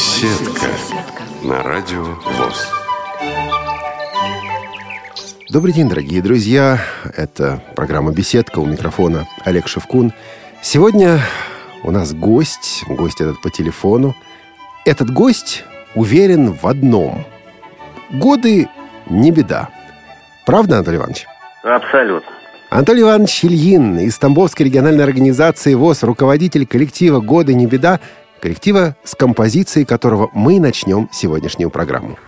Беседка. На радио ВОЗ. Добрый день, дорогие друзья. Это программа «Беседка» у микрофона Олег Шевкун. Сегодня у нас гость, гость этот по телефону. Этот гость уверен в одном. Годы не беда. Правда, Анатолий Иванович? Абсолютно. Анатолий Иванович Ильин из Тамбовской региональной организации ВОЗ, руководитель коллектива «Годы не беда», коллектива, с композицией которого мы начнем сегодняшнюю программу.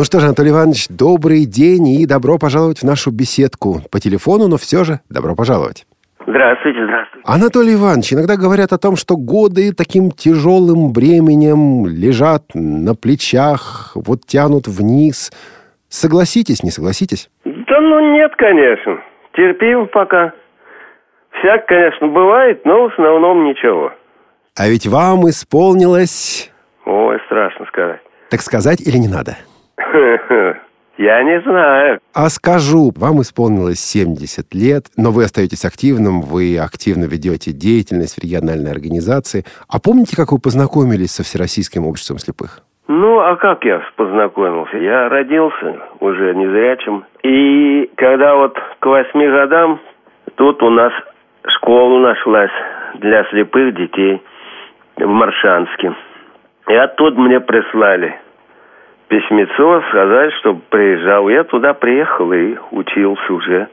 Ну что же, Анатолий Иванович, добрый день и добро пожаловать в нашу беседку. По телефону, но все же добро пожаловать. Здравствуйте, здравствуйте. Анатолий Иванович, иногда говорят о том, что годы таким тяжелым бременем лежат на плечах, вот тянут вниз. Согласитесь, не согласитесь? Да ну нет, конечно. Терпим пока. Всяк, конечно, бывает, но в основном ничего. А ведь вам исполнилось... Ой, страшно сказать. Так сказать или не надо? Я не знаю. А скажу, вам исполнилось 70 лет, но вы остаетесь активным, вы активно ведете деятельность в региональной организации. А помните, как вы познакомились со Всероссийским обществом слепых? Ну, а как я познакомился? Я родился уже незрячим. И когда вот к восьми годам тут у нас школа нашлась для слепых детей в Маршанске. И оттуда мне прислали письмецо, сказать, чтобы приезжал. Я туда приехал и учился уже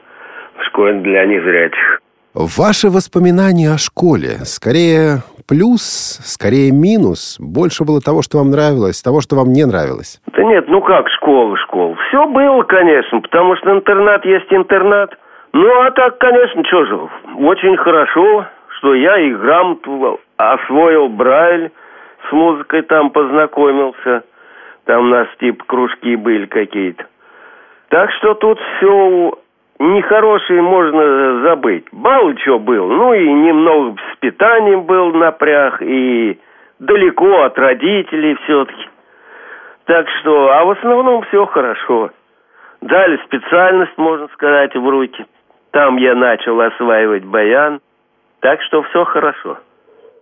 в школе для незрячих. Ваши воспоминания о школе, скорее плюс, скорее минус, больше было того, что вам нравилось, того, что вам не нравилось? Да нет, ну как школа, школа. Все было, конечно, потому что интернат есть интернат. Ну, а так, конечно, что же, очень хорошо, что я и грамоту освоил Брайль, с музыкой там познакомился. Там у нас типа кружки были какие-то. Так что тут все нехорошее можно забыть. Бал что был, ну и немного с питанием был напряг, и далеко от родителей все-таки. Так что, а в основном все хорошо. Дали специальность, можно сказать, в руки. Там я начал осваивать баян. Так что все хорошо.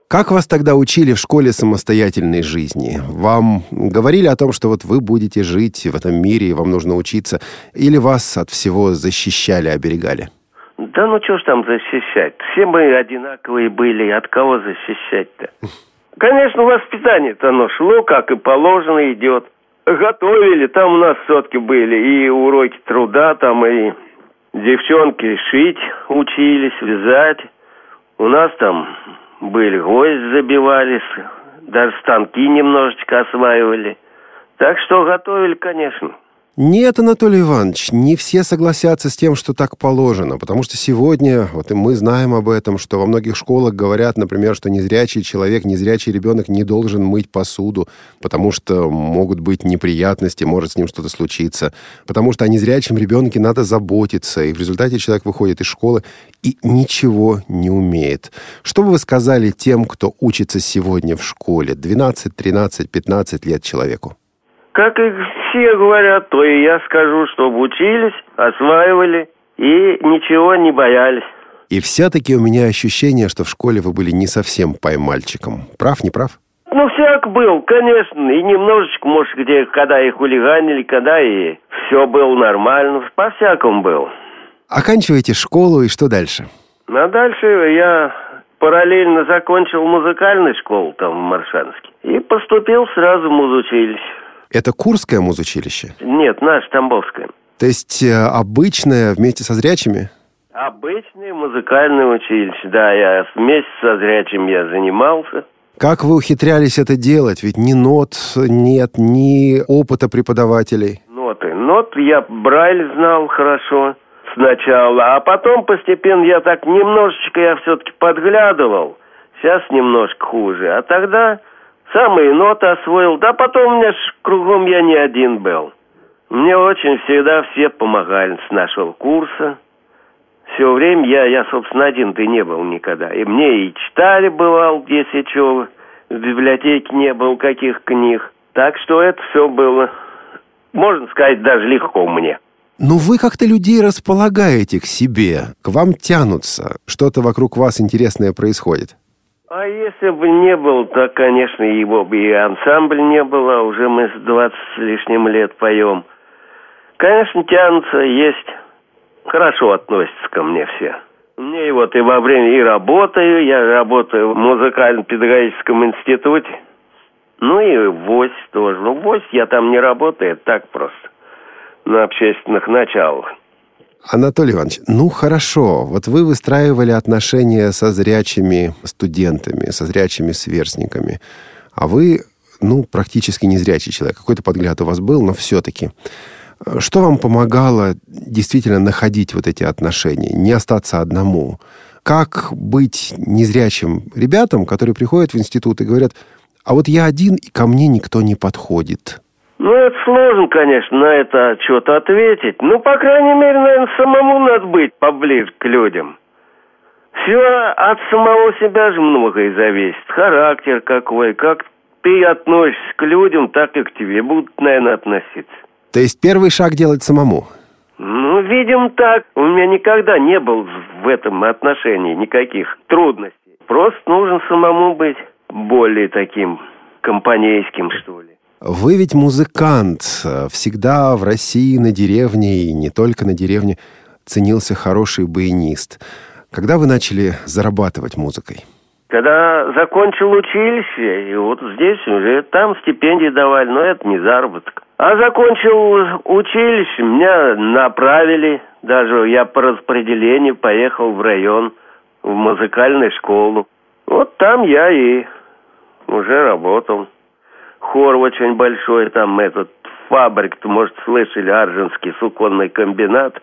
Как вас тогда учили в школе самостоятельной жизни? Вам говорили о том, что вот вы будете жить в этом мире, и вам нужно учиться? Или вас от всего защищали, оберегали? Да ну что ж там защищать? Все мы одинаковые были, от кого защищать-то? Конечно, воспитание-то оно шло, как и положено идет. Готовили, там у нас все-таки были и уроки труда, там и девчонки шить учились, вязать. У нас там были, гвоздь забивались, даже станки немножечко осваивали. Так что готовили, конечно. Нет, Анатолий Иванович, не все согласятся с тем, что так положено, потому что сегодня, вот и мы знаем об этом, что во многих школах говорят, например, что незрячий человек, незрячий ребенок не должен мыть посуду, потому что могут быть неприятности, может с ним что-то случиться, потому что о незрячем ребенке надо заботиться, и в результате человек выходит из школы и ничего не умеет. Что бы вы сказали тем, кто учится сегодня в школе, 12, 13, 15 лет человеку? Как и все говорят, то и я скажу, чтобы учились, осваивали и ничего не боялись. И все-таки у меня ощущение, что в школе вы были не совсем поймальчиком. Прав, не прав? Ну, всяк был, конечно. И немножечко, может, где, когда и хулиганили, когда и все было нормально. По-всякому был. Оканчиваете школу, и что дальше? Ну, а дальше я параллельно закончил музыкальную школу там в Маршанске. И поступил сразу в музучилище. Это Курское музучилище? Нет, наше Тамбовское. То есть э, обычное вместе со зрячими? Обычное музыкальное училище, да. Я вместе со зрячим я занимался. Как вы ухитрялись это делать? Ведь ни нот нет, ни опыта преподавателей. Ноты. Нот я Брайль знал хорошо сначала, а потом постепенно я так немножечко я все-таки подглядывал. Сейчас немножко хуже. А тогда Самые ноты освоил. Да потом у меня ж кругом я не один был. Мне очень всегда все помогали с нашего курса. Все время я, я собственно, один-то не был никогда. И мне и читали, бывал, если что, в библиотеке не было каких книг. Так что это все было, можно сказать, даже легко мне. Ну, вы как-то людей располагаете к себе, к вам тянутся, что-то вокруг вас интересное происходит. А если бы не был, то, конечно, его бы и ансамбль не было. Уже мы с 20 с лишним лет поем. Конечно, тянутся, есть. Хорошо относятся ко мне все. Мне и вот и во время и работаю, я работаю в музыкально-педагогическом институте. Ну и в ВОЗь тоже. Ну, в ВОЗь я там не работаю, так просто. На общественных началах. Анатолий Иванович, ну хорошо, вот вы выстраивали отношения со зрячими студентами, со зрячими сверстниками, а вы, ну, практически не зрячий человек. Какой-то подгляд у вас был, но все-таки. Что вам помогало действительно находить вот эти отношения, не остаться одному? Как быть незрячим ребятам, которые приходят в институт и говорят, а вот я один, и ко мне никто не подходит? Ну, это сложно, конечно, на это что-то ответить. Ну, по крайней мере, наверное, самому надо быть поближе к людям. Все от самого себя же многое зависит. Характер какой, как ты относишься к людям, так и к тебе будут, наверное, относиться. То есть первый шаг делать самому? Ну, видим так. У меня никогда не было в этом отношении никаких трудностей. Просто нужно самому быть более таким компанейским, что ли. Вы ведь музыкант. Всегда в России на деревне, и не только на деревне, ценился хороший баянист. Когда вы начали зарабатывать музыкой? Когда закончил училище, и вот здесь уже там стипендии давали, но это не заработок. А закончил училище, меня направили, даже я по распределению поехал в район, в музыкальную школу. Вот там я и уже работал. Хор очень большой, там этот фабрик, может, слышали, Аржинский суконный комбинат.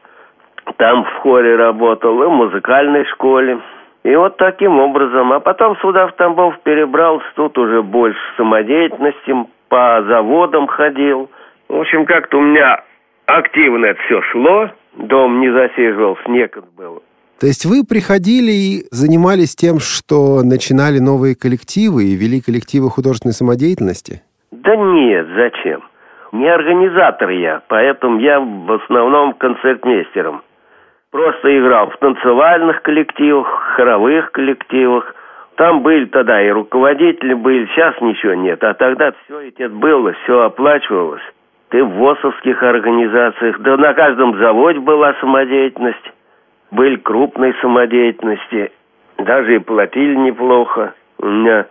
Там в хоре работал и в музыкальной школе. И вот таким образом. А потом сюда в Тамбов перебрался, тут уже больше самодеятельности, по заводам ходил. В общем, как-то у меня активно это все шло. Дом не засиживался, некогда было. То есть вы приходили и занимались тем, что начинали новые коллективы и вели коллективы художественной самодеятельности? Да нет, зачем? Не организатор я, поэтому я в основном концертмейстером. Просто играл в танцевальных коллективах, хоровых коллективах. Там были тогда и руководители были, сейчас ничего нет. А тогда все это было, все оплачивалось. Ты в ВОСовских организациях, да на каждом заводе была самодеятельность. Были крупные самодеятельности, даже и платили неплохо. У меня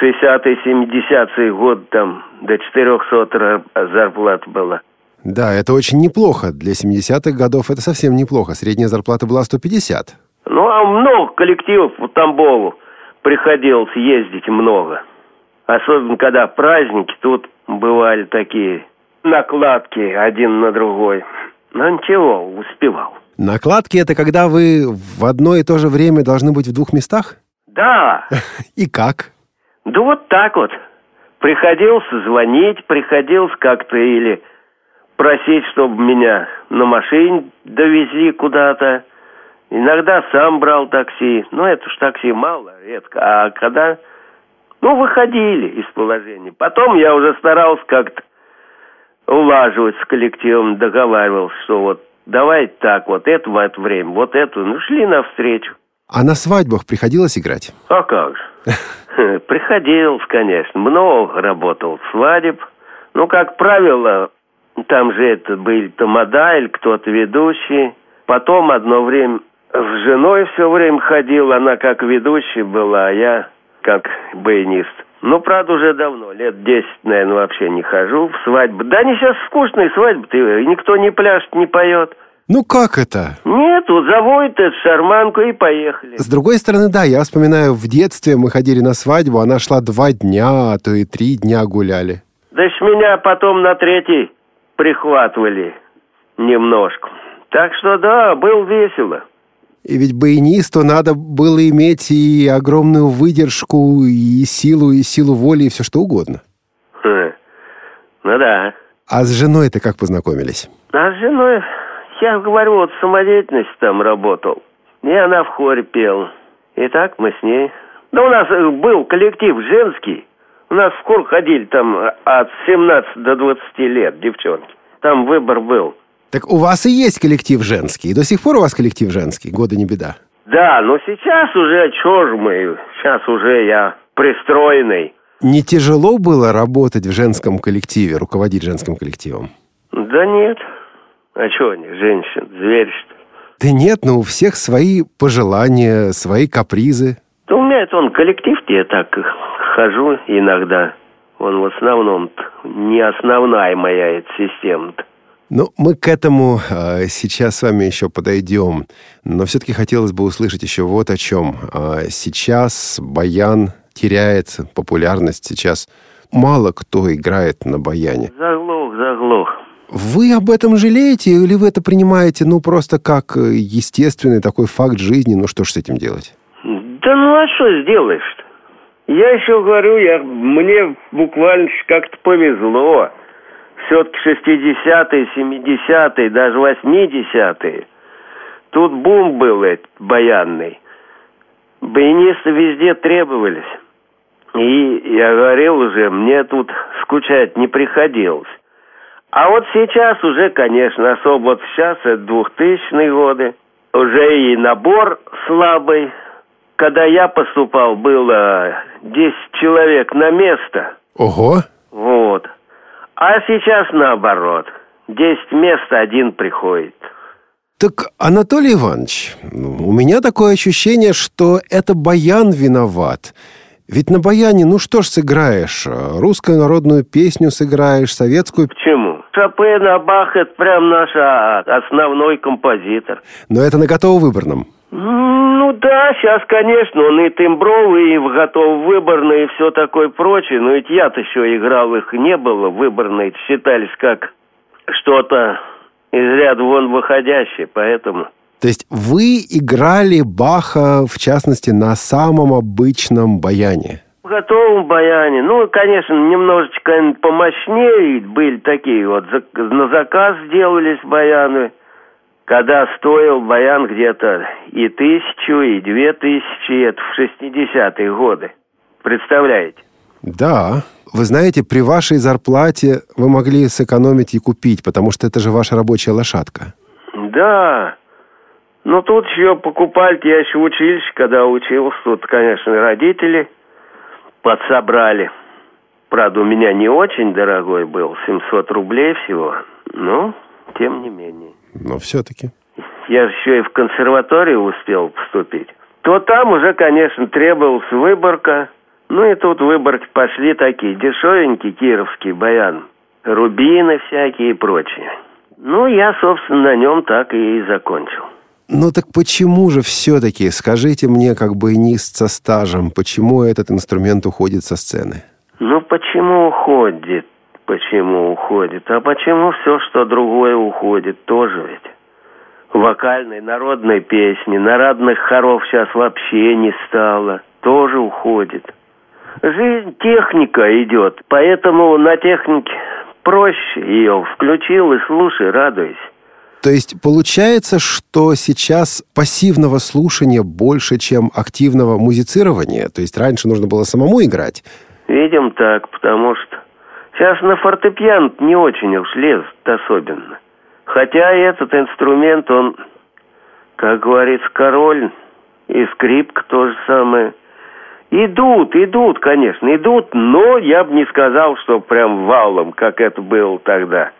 60-е, 70-е год там до 400 зарплат была. Да, это очень неплохо. Для 70-х годов это совсем неплохо. Средняя зарплата была 150. Ну, а много коллективов в Тамбову приходилось ездить много. Особенно, когда праздники, тут бывали такие накладки один на другой. Но ничего, успевал. Накладки это когда вы в одно и то же время должны быть в двух местах? Да. И как? Да вот так вот. Приходилось звонить, приходилось как-то или просить, чтобы меня на машине довезли куда-то. Иногда сам брал такси. Но это ж такси мало, редко. А когда... Ну, выходили из положения. Потом я уже старался как-то улаживать с коллективом, договаривался, что вот давай так, вот это в это время, вот эту. Ну, шли навстречу. А на свадьбах приходилось играть? А как же. Приходилось, конечно. Много работал свадеб. Ну, как правило, там же это были тамада или кто-то ведущий. Потом одно время с женой все время ходил, она как ведущая была, а я как баянист. Ну, правда, уже давно, лет десять, наверное, вообще не хожу в свадьбы. Да они сейчас скучные свадьбы, никто не пляшет, не поет. Ну как это? Нет, вот заводит эту шарманку и поехали. С другой стороны, да, я вспоминаю, в детстве мы ходили на свадьбу, она шла два дня, а то и три дня гуляли. Да ж меня потом на третий прихватывали немножко. Так что да, был весело. И ведь баянисту надо было иметь и огромную выдержку, и силу, и силу воли, и все что угодно. Хм. Ну да. А с женой-то как познакомились? А с женой, я говорю, вот самодеятельность там работал. И она в хоре пела. И так мы с ней. Да у нас был коллектив женский. У нас в школу ходили там от 17 до 20 лет девчонки. Там выбор был. Так у вас и есть коллектив женский. И до сих пор у вас коллектив женский. Года не беда. Да, но сейчас уже, чё же мы, сейчас уже я пристроенный. Не тяжело было работать в женском коллективе, руководить женским коллективом? Да нет. А что они, женщин, зверь, что ли? Да нет, но у всех свои пожелания, свои капризы. Да у меня это он коллектив, я так хожу иногда. Он в основном не основная моя эта система-то. Ну, мы к этому э, сейчас с вами еще подойдем. Но все-таки хотелось бы услышать еще вот о чем. Э, сейчас баян теряет популярность. Сейчас мало кто играет на баяне. Заглох, заглох. Вы об этом жалеете или вы это принимаете, ну, просто как естественный такой факт жизни? Ну, что ж с этим делать? Да ну, а что сделаешь-то? Я еще говорю, я, мне буквально как-то повезло. Все-таки 60-е, 70-е, даже 80-е. Тут бум был этот баянный. Баянисты везде требовались. И я говорил уже, мне тут скучать не приходилось. А вот сейчас уже, конечно, особо вот сейчас, это 2000-е годы, уже и набор слабый, когда я поступал, было 10 человек на место. Ого! Вот. А сейчас наоборот. Десять мест один приходит. Так, Анатолий Иванович, у меня такое ощущение, что это Баян виноват. Ведь на баяне, ну что ж сыграешь? Русскую народную песню сыграешь, советскую... Почему? Шопен, а Бах – это прям наш а, основной композитор. Но это на готово-выборном. Ну да, сейчас, конечно, он и тембровый, и готов выборный, и все такое прочее. Но ведь я-то еще играл, их не было. Выборные считались как что-то из ряда вон выходящее, поэтому... То есть вы играли Баха, в частности, на самом обычном баяне? В готовом баяне. Ну, конечно, немножечко помощнее были такие вот. На заказ сделались баяны. Когда стоил баян где-то и тысячу, и две тысячи, это в 60-е годы. Представляете? Да. Вы знаете, при вашей зарплате вы могли сэкономить и купить, потому что это же ваша рабочая лошадка. Да. Но тут еще покупали, я еще в училище, когда учился, тут, конечно, родители подсобрали. Правда, у меня не очень дорогой был, 700 рублей всего, но тем не менее. Но все-таки. Я еще и в консерваторию успел поступить. То там уже, конечно, требовалась выборка. Ну и тут выборки пошли такие, дешевенькие кировские баян. Рубины всякие и прочее. Ну, я, собственно, на нем так и закончил. Ну так почему же все-таки, скажите мне, как бы не со стажем, почему этот инструмент уходит со сцены? Ну почему уходит? Почему уходит? А почему все, что другое уходит, тоже ведь? Вокальной, народной песни, народных хоров сейчас вообще не стало, тоже уходит. Жизнь техника идет, поэтому на технике проще ее включил и слушай, радуйся. То есть получается, что сейчас пассивного слушания больше, чем активного музицирования? То есть раньше нужно было самому играть? Видим так, потому что сейчас на фортепиано не очень уж лезут особенно. Хотя этот инструмент, он, как говорится, король, и скрипка то же самое. Идут, идут, конечно, идут, но я бы не сказал, что прям валом, как это было тогда.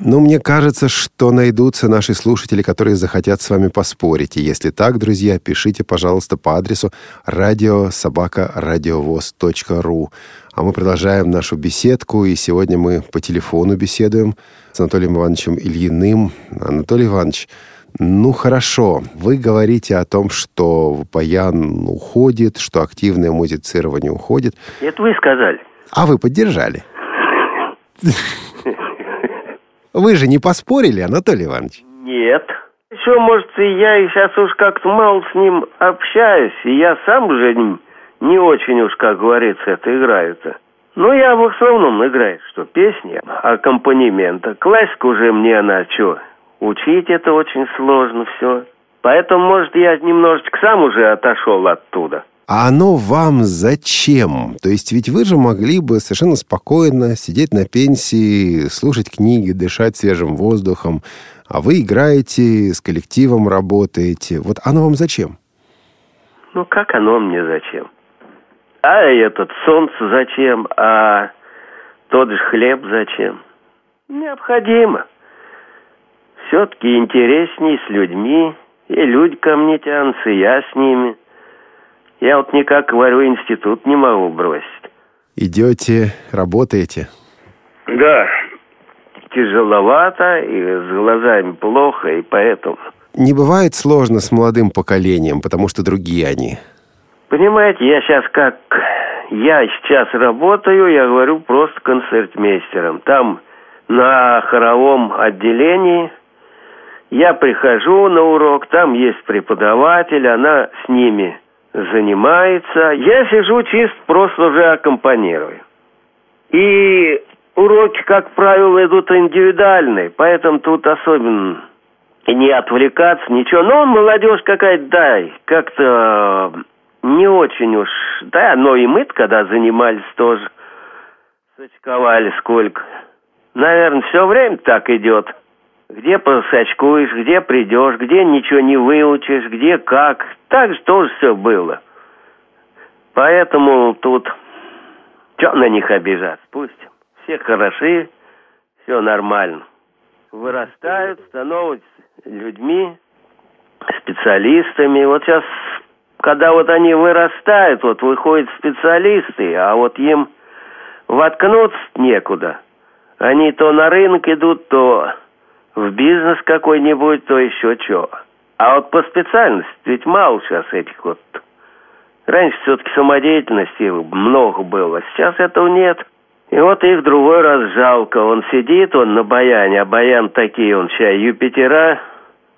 Ну, мне кажется, что найдутся наши слушатели, которые захотят с вами поспорить. И если так, друзья, пишите, пожалуйста, по адресу радиособака.радиовоз.ру. А мы продолжаем нашу беседку, и сегодня мы по телефону беседуем с Анатолием Ивановичем Ильиным. Анатолий Иванович, ну хорошо, вы говорите о том, что баян уходит, что активное музицирование уходит. Это вы сказали. А вы поддержали. Вы же не поспорили, Анатолий Иванович? Нет. Еще, может, и я и сейчас уж как-то мало с ним общаюсь, и я сам уже не, не очень уж, как говорится, это играю-то. Ну, я в основном играю, что песни, аккомпанемента. Классика уже мне она, что, учить это очень сложно все. Поэтому, может, я немножечко сам уже отошел оттуда. А оно вам зачем? То есть ведь вы же могли бы совершенно спокойно сидеть на пенсии, слушать книги, дышать свежим воздухом, а вы играете, с коллективом работаете. Вот оно вам зачем? Ну, как оно мне зачем? А этот солнце зачем? А тот же хлеб зачем? Необходимо. Все-таки интересней с людьми, и люди ко мне тянутся, и я с ними – я вот никак, говорю, институт не могу бросить. Идете, работаете? Да. Тяжеловато, и с глазами плохо, и поэтому... Не бывает сложно с молодым поколением, потому что другие они. Понимаете, я сейчас как... Я сейчас работаю, я говорю, просто концертмейстером. Там на хоровом отделении я прихожу на урок, там есть преподаватель, она с ними занимается. Я сижу чисто просто уже аккомпанирую. И уроки, как правило, идут индивидуальные, поэтому тут особенно не отвлекаться, ничего. Но молодежь какая-то, да, как-то не очень уж, да, но и мы когда занимались тоже, сочковали сколько. Наверное, все время так идет. Где посачкуешь, где придешь, где ничего не выучишь, где как. Так же тоже все было. Поэтому тут... Что на них обижаться? Пусть все хороши, все нормально. Вырастают, становятся людьми, специалистами. Вот сейчас, когда вот они вырастают, вот выходят специалисты, а вот им воткнуться некуда. Они то на рынок идут, то в бизнес какой-нибудь, то еще что. А вот по специальности ведь мало сейчас этих вот. Раньше все-таки самодеятельности много было, сейчас этого нет. И вот их другой раз жалко. Он сидит, он на баяне, а баян такие, он сейчас Юпитера,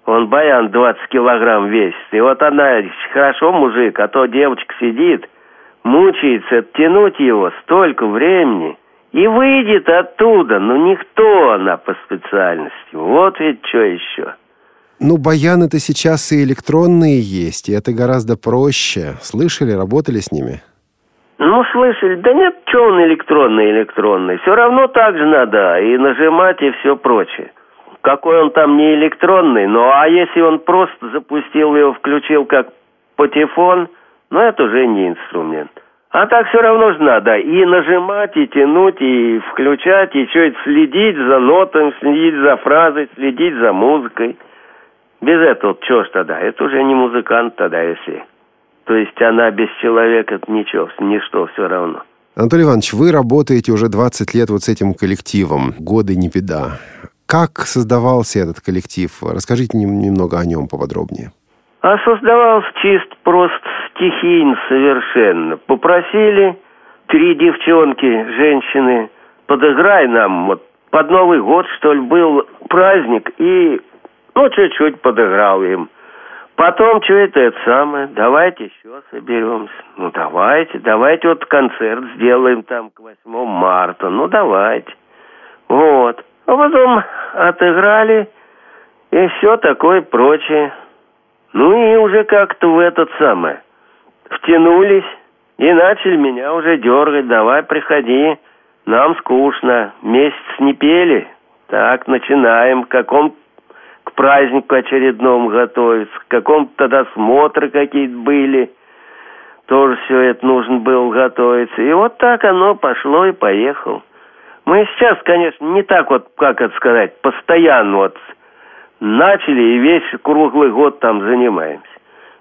он баян 20 килограмм весит. И вот она, хорошо мужик, а то девочка сидит, мучается оттянуть его столько времени. И выйдет оттуда, но никто она по специальности. Вот ведь что еще. Ну, баяны-то сейчас и электронные есть, и это гораздо проще. Слышали, работали с ними? Ну, слышали. Да нет, что он электронный, электронный. Все равно так же надо и нажимать, и все прочее. Какой он там не электронный, ну, а если он просто запустил его, включил как патефон, ну, это уже не инструмент. А так все равно же надо и нажимать, и тянуть, и включать, и что это следить за нотами, следить за фразой, следить за музыкой. Без этого что ж тогда? Это уже не музыкант тогда, если... То есть она без человека ничего, ничто все равно. Анатолий Иванович, вы работаете уже 20 лет вот с этим коллективом. Годы не беда. Как создавался этот коллектив? Расскажите немного о нем поподробнее. А создавался чисто просто стихийно совершенно. Попросили три девчонки, женщины, подыграй нам, вот под Новый год, что ли, был праздник, и ну, чуть-чуть подыграл им. Потом, что это, это самое, давайте еще соберемся. Ну, давайте, давайте вот концерт сделаем там к 8 марта. Ну, давайте. Вот. А потом отыграли, и все такое прочее. Ну, и уже как-то в этот самый втянулись, и начали меня уже дергать. Давай, приходи, нам скучно. Месяц не пели. Так, начинаем. В каком к празднику очередному готовиться, к какому-то тогда смотры какие-то были. Тоже все это нужно было готовиться. И вот так оно пошло и поехало. Мы сейчас, конечно, не так вот, как это сказать, постоянно вот начали и весь круглый год там занимаемся.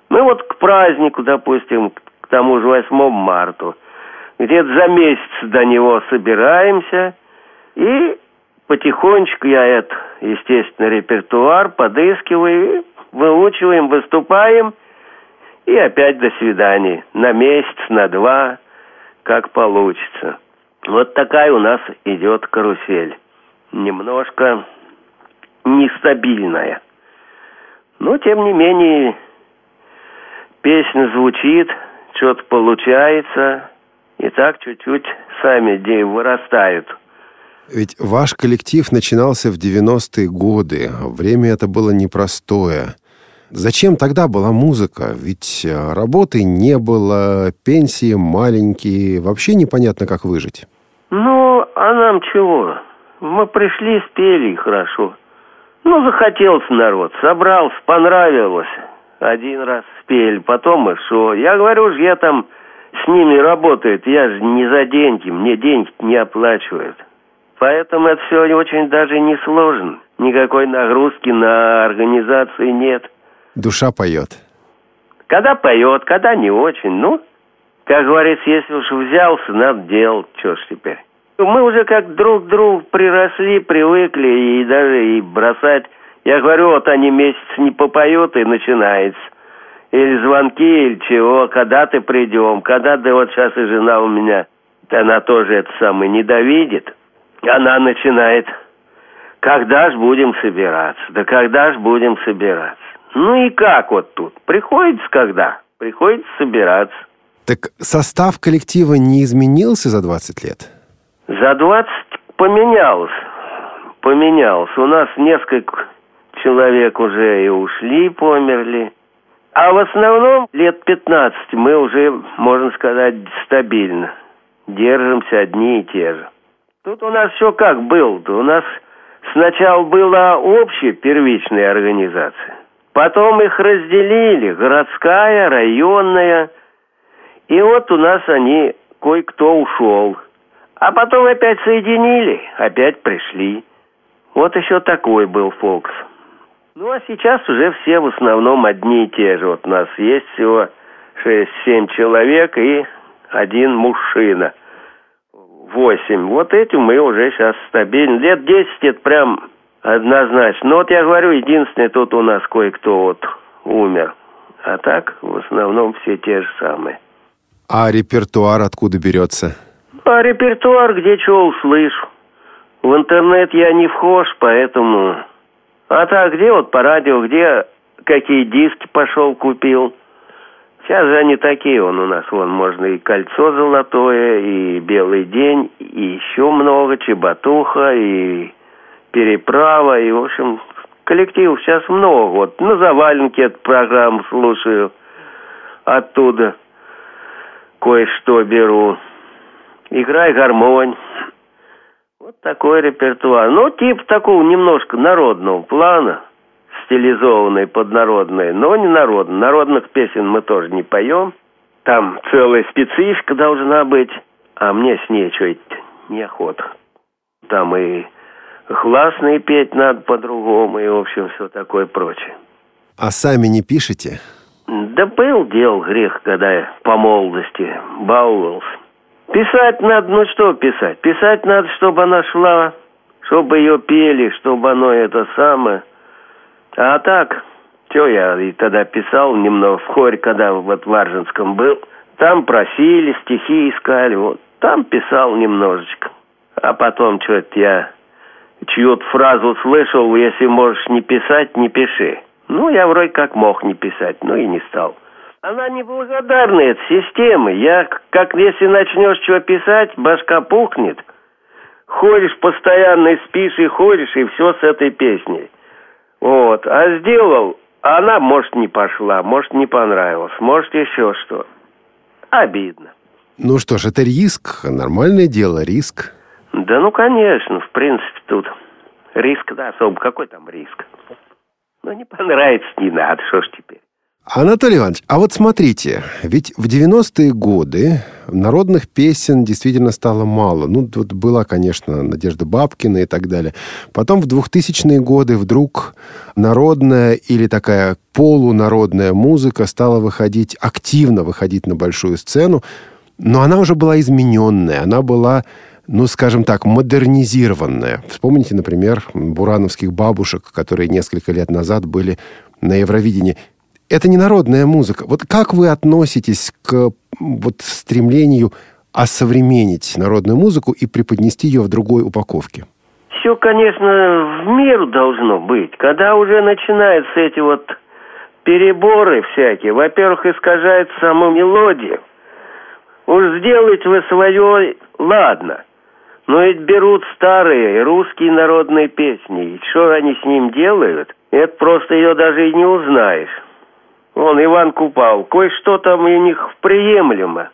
Мы вот к празднику, допустим, к тому же 8 марта, где-то за месяц до него собираемся и потихонечку я это, естественно, репертуар подыскиваю, выучиваем, выступаем, и опять до свидания. На месяц, на два, как получится. Вот такая у нас идет карусель. Немножко нестабильная. Но, тем не менее, песня звучит, что-то получается, и так чуть-чуть сами идеи вырастают – ведь ваш коллектив начинался в 90-е годы. Время это было непростое. Зачем тогда была музыка? Ведь э, работы не было, пенсии маленькие, вообще непонятно, как выжить. Ну, а нам чего? Мы пришли, спели хорошо. Ну, захотелось народ, собрался, понравилось. Один раз спели, потом и что. Я говорю же, я там с ними работаю, я же не за деньги, мне деньги не оплачивают. Поэтому это все очень даже не сложно. Никакой нагрузки на организацию нет. Душа поет. Когда поет, когда не очень. Ну, как говорится, если уж взялся, надо делать. Что ж теперь. Мы уже как друг к другу приросли, привыкли, и даже и бросать. Я говорю, вот они месяц не попоют, и начинается. Или звонки, или чего, когда ты придем, когда ты вот сейчас и жена у меня, она тоже это самое недовидит она начинает, когда ж будем собираться, да когда ж будем собираться. Ну и как вот тут? Приходится когда? Приходится собираться. Так состав коллектива не изменился за 20 лет? За 20 поменялся. Поменялся. У нас несколько человек уже и ушли, померли. А в основном лет 15 мы уже, можно сказать, стабильно. Держимся одни и те же. Тут у нас все как было-то. У нас сначала была общая первичная организация. Потом их разделили, городская, районная. И вот у нас они, кое-кто ушел. А потом опять соединили, опять пришли. Вот еще такой был Фокс. Ну, а сейчас уже все в основном одни и те же. Вот у нас есть всего 6-7 человек и один мужчина. Восемь. Вот этим мы уже сейчас стабильны. Лет 10 это прям однозначно. Но вот я говорю, единственное, тут у нас кое-кто вот умер. А так, в основном, все те же самые. А репертуар откуда берется? А репертуар где что услышу. В интернет я не вхож, поэтому... А так, где вот по радио, где какие диски пошел, купил. Сейчас же они такие, он у нас, вон, можно и кольцо золотое, и белый день, и еще много, чеботуха, и переправа, и, в общем, коллективов сейчас много. Вот на заваленке эту программу слушаю, оттуда кое-что беру. Играй гармонь. Такой репертуар. Ну, типа такого немножко народного плана, стилизованный под народные, но не народный. Народных песен мы тоже не поем. Там целая специфика должна быть, а мне с ней что-то неохота. Там и классные петь надо по-другому, и, в общем, все такое прочее. А сами не пишете? Да был дел грех, когда я по молодости баловался. Писать надо, ну что писать? Писать надо, чтобы она шла, чтобы ее пели, чтобы оно это самое. А так, что я и тогда писал немного в хоре, когда вот в Аржинском был. Там просили, стихи искали, вот. Там писал немножечко. А потом что-то я чью-то фразу слышал, если можешь не писать, не пиши. Ну, я вроде как мог не писать, но и не стал. Она неблагодарная, эта система. Я, как если начнешь что писать, башка пухнет. Ходишь постоянно и спишь, и ходишь, и все с этой песней. Вот. А сделал, а она, может, не пошла, может, не понравилась, может, еще что. Обидно. Ну что ж, это риск, нормальное дело, риск. Да ну, конечно, в принципе, тут риск, да, особо. Какой там риск? Ну, не понравится, не надо, что ж теперь. Анатолий Иванович, а вот смотрите, ведь в 90-е годы народных песен действительно стало мало. Ну, вот была, конечно, Надежда Бабкина и так далее. Потом в 2000-е годы вдруг народная или такая полународная музыка стала выходить, активно выходить на большую сцену, но она уже была измененная, она была ну, скажем так, модернизированная. Вспомните, например, бурановских бабушек, которые несколько лет назад были на Евровидении это не народная музыка. Вот как вы относитесь к вот стремлению осовременить народную музыку и преподнести ее в другой упаковке? Все, конечно, в меру должно быть. Когда уже начинаются эти вот переборы всякие, во-первых, искажает саму мелодию. Уж сделать вы свое, ладно. Но ведь берут старые русские народные песни. И что они с ним делают, это просто ее даже и не узнаешь. Он Иван Купал. Кое-что там у них приемлемо.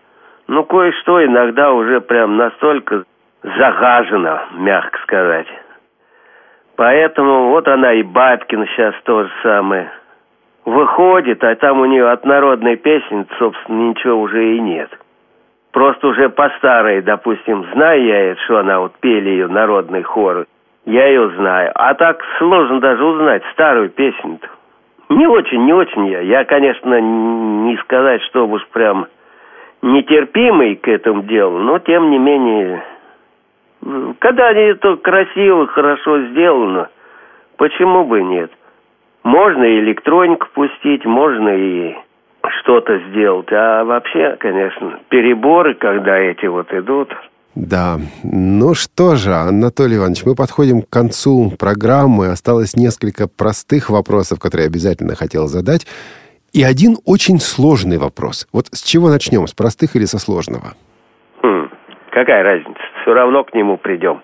Но кое-что иногда уже прям настолько загажено, мягко сказать. Поэтому вот она и Бабкин сейчас то же самое. Выходит, а там у нее от народной песни, собственно, ничего уже и нет. Просто уже по старой, допустим, знаю я, что она вот пели ее народный хор. Я ее знаю. А так сложно даже узнать старую песню-то. Не очень, не очень я. Я, конечно, не сказать, что уж прям нетерпимый к этому делу, но тем не менее, когда это красиво, хорошо сделано, почему бы нет? Можно и электронику пустить, можно и что-то сделать. А вообще, конечно, переборы, когда эти вот идут, да. Ну что же, Анатолий Иванович, мы подходим к концу программы. Осталось несколько простых вопросов, которые я обязательно хотел задать. И один очень сложный вопрос. Вот с чего начнем? С простых или со сложного? Хм, какая разница? Все равно к нему придем.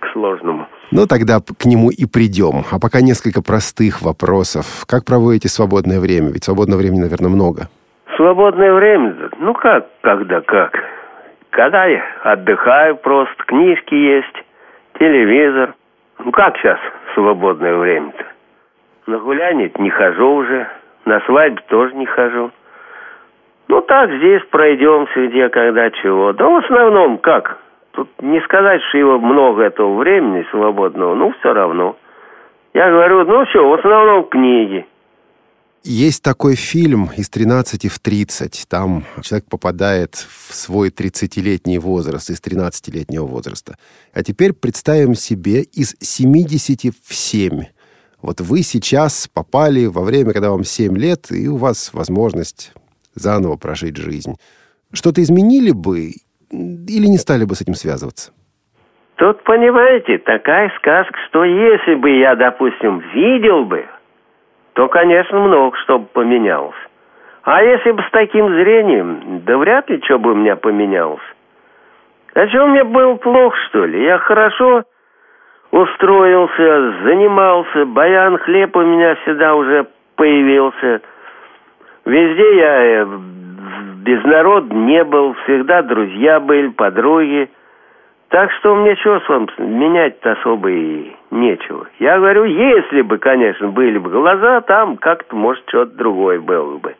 К сложному. Ну, тогда к нему и придем. А пока несколько простых вопросов. Как проводите свободное время? Ведь свободного времени, наверное, много. Свободное время? Ну, как, когда, как? Когда я отдыхаю просто, книжки есть, телевизор. Ну как сейчас свободное время-то? На гуляние не хожу уже, на свадьбу тоже не хожу. Ну так, здесь пройдемся, где, когда, чего. Да в основном как? Тут не сказать, что его много этого времени свободного, ну, все равно. Я говорю, ну, все, в основном книги. Есть такой фильм «Из 13 в 30». Там человек попадает в свой 30-летний возраст, из 13-летнего возраста. А теперь представим себе из 70 в 7. Вот вы сейчас попали во время, когда вам 7 лет, и у вас возможность заново прожить жизнь. Что-то изменили бы или не стали бы с этим связываться? Тут, понимаете, такая сказка, что если бы я, допустим, видел бы, то, конечно, много что бы поменялось. А если бы с таким зрением, да вряд ли что бы у меня поменялось. А что мне было плохо, что ли? Я хорошо устроился, занимался, баян хлеб у меня всегда уже появился. Везде я э, без народ не был, всегда друзья были, подруги. Так что мне что с вами менять-то особо и нечего. Я говорю, если бы, конечно, были бы глаза, там как-то, может, что-то другое было бы.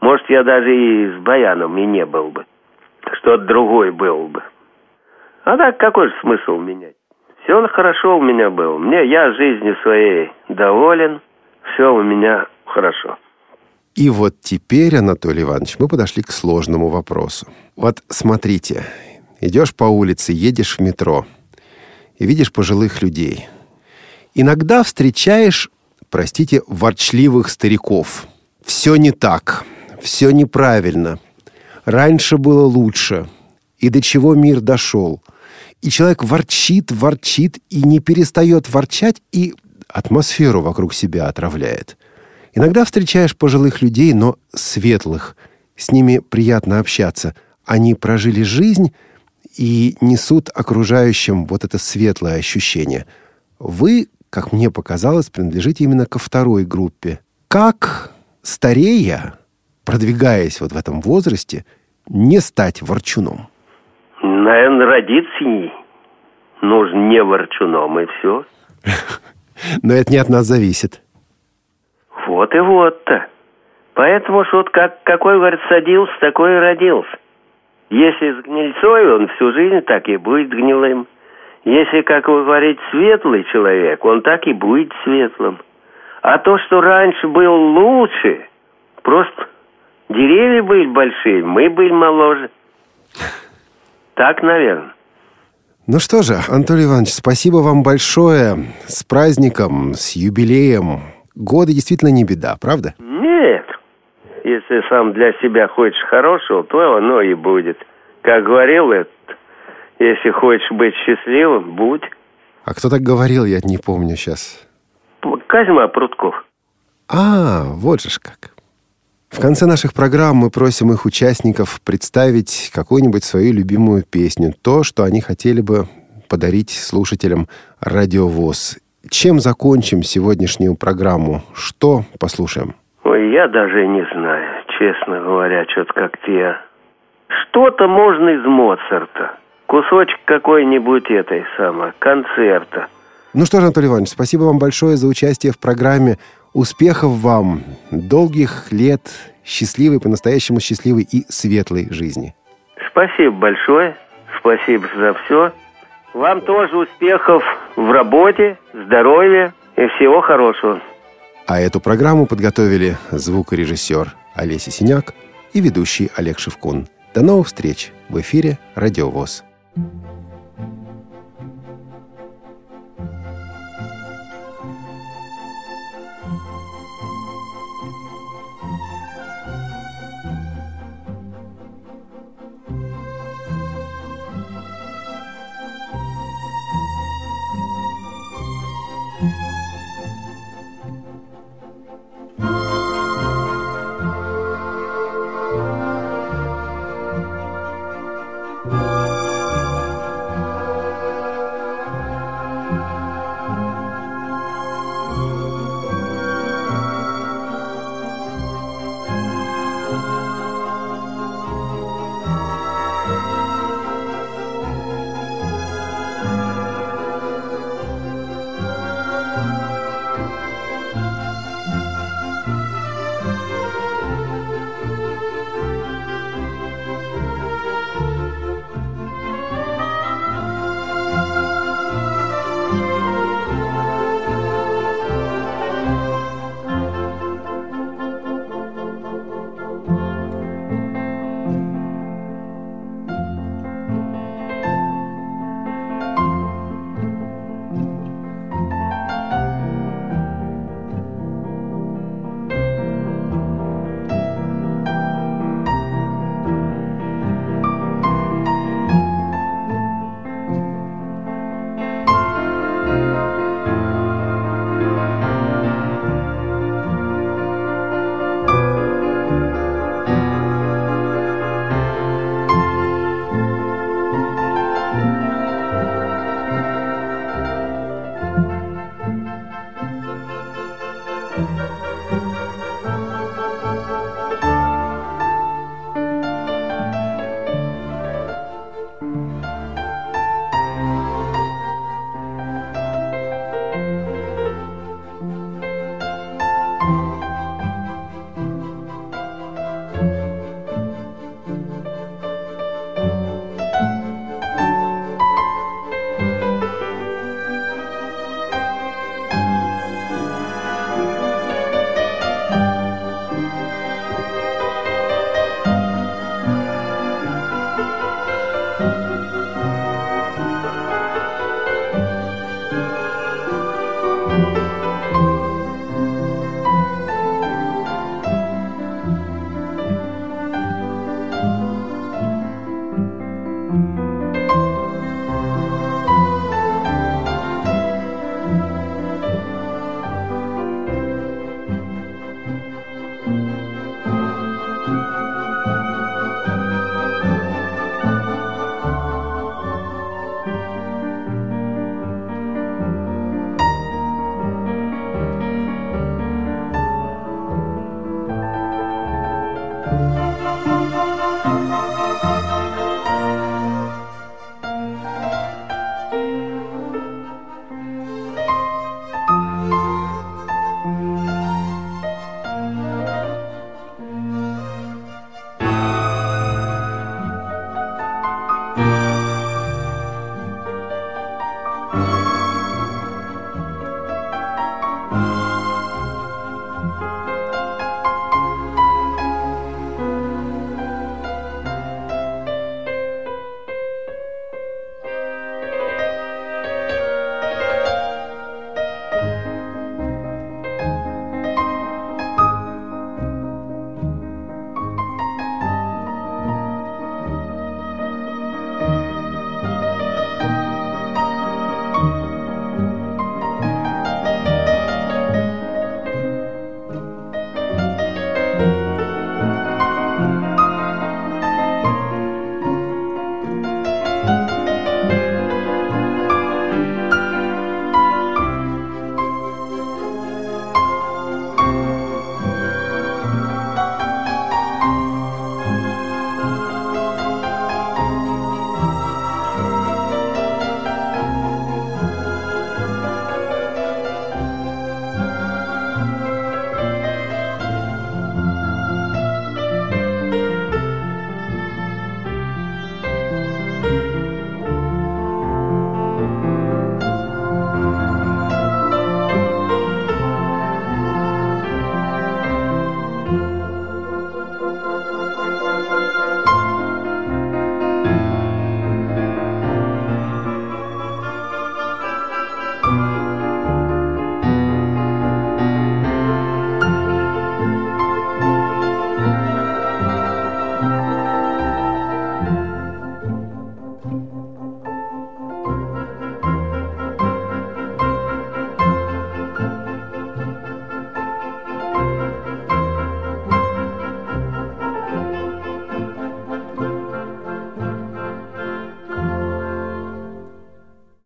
Может, я даже и с Баяном и не был бы. Что-то другое было бы. А так какой же смысл менять? Все хорошо у меня было. Мне, я жизнью своей доволен. Все у меня хорошо. И вот теперь, Анатолий Иванович, мы подошли к сложному вопросу. Вот смотрите, идешь по улице, едешь в метро и видишь пожилых людей. Иногда встречаешь, простите, ворчливых стариков. Все не так, все неправильно. Раньше было лучше. И до чего мир дошел. И человек ворчит, ворчит и не перестает ворчать, и атмосферу вокруг себя отравляет. Иногда встречаешь пожилых людей, но светлых. С ними приятно общаться. Они прожили жизнь и несут окружающим вот это светлое ощущение. Вы, как мне показалось, принадлежите именно ко второй группе. Как, старея, продвигаясь вот в этом возрасте, не стать ворчуном? Наверное, родиться нужно не ворчуном, и все. Но это не от нас зависит. Вот и вот-то. Поэтому что вот как, какой, говорит, садился, такой и родился. Если с гнильцой, он всю жизнь так и будет гнилым. Если, как вы говорите, светлый человек, он так и будет светлым. А то, что раньше был лучше, просто деревья были большие, мы были моложе. Так, наверное. Ну что же, Анатолий Иванович, спасибо вам большое. С праздником, с юбилеем. Годы действительно не беда, правда? Если сам для себя хочешь хорошего, то оно и будет. Как говорил этот, если хочешь быть счастливым, будь. А кто так говорил, я не помню сейчас. Козьма Прутков. А, вот же ж как. В конце наших программ мы просим их участников представить какую-нибудь свою любимую песню, то, что они хотели бы подарить слушателям радиовоз. Чем закончим сегодняшнюю программу? Что послушаем? Я даже не знаю, честно говоря, что-то как-то я... Что-то можно из Моцарта. Кусочек какой-нибудь этой самой, концерта. Ну что ж, Анатолий Иванович, спасибо вам большое за участие в программе. Успехов вам, долгих лет, счастливой, по-настоящему счастливой и светлой жизни. Спасибо большое. Спасибо за все. Вам тоже успехов в работе, здоровья и всего хорошего. А эту программу подготовили звукорежиссер Олеся Синяк и ведущий Олег Шевкун. До новых встреч в эфире «Радиовоз».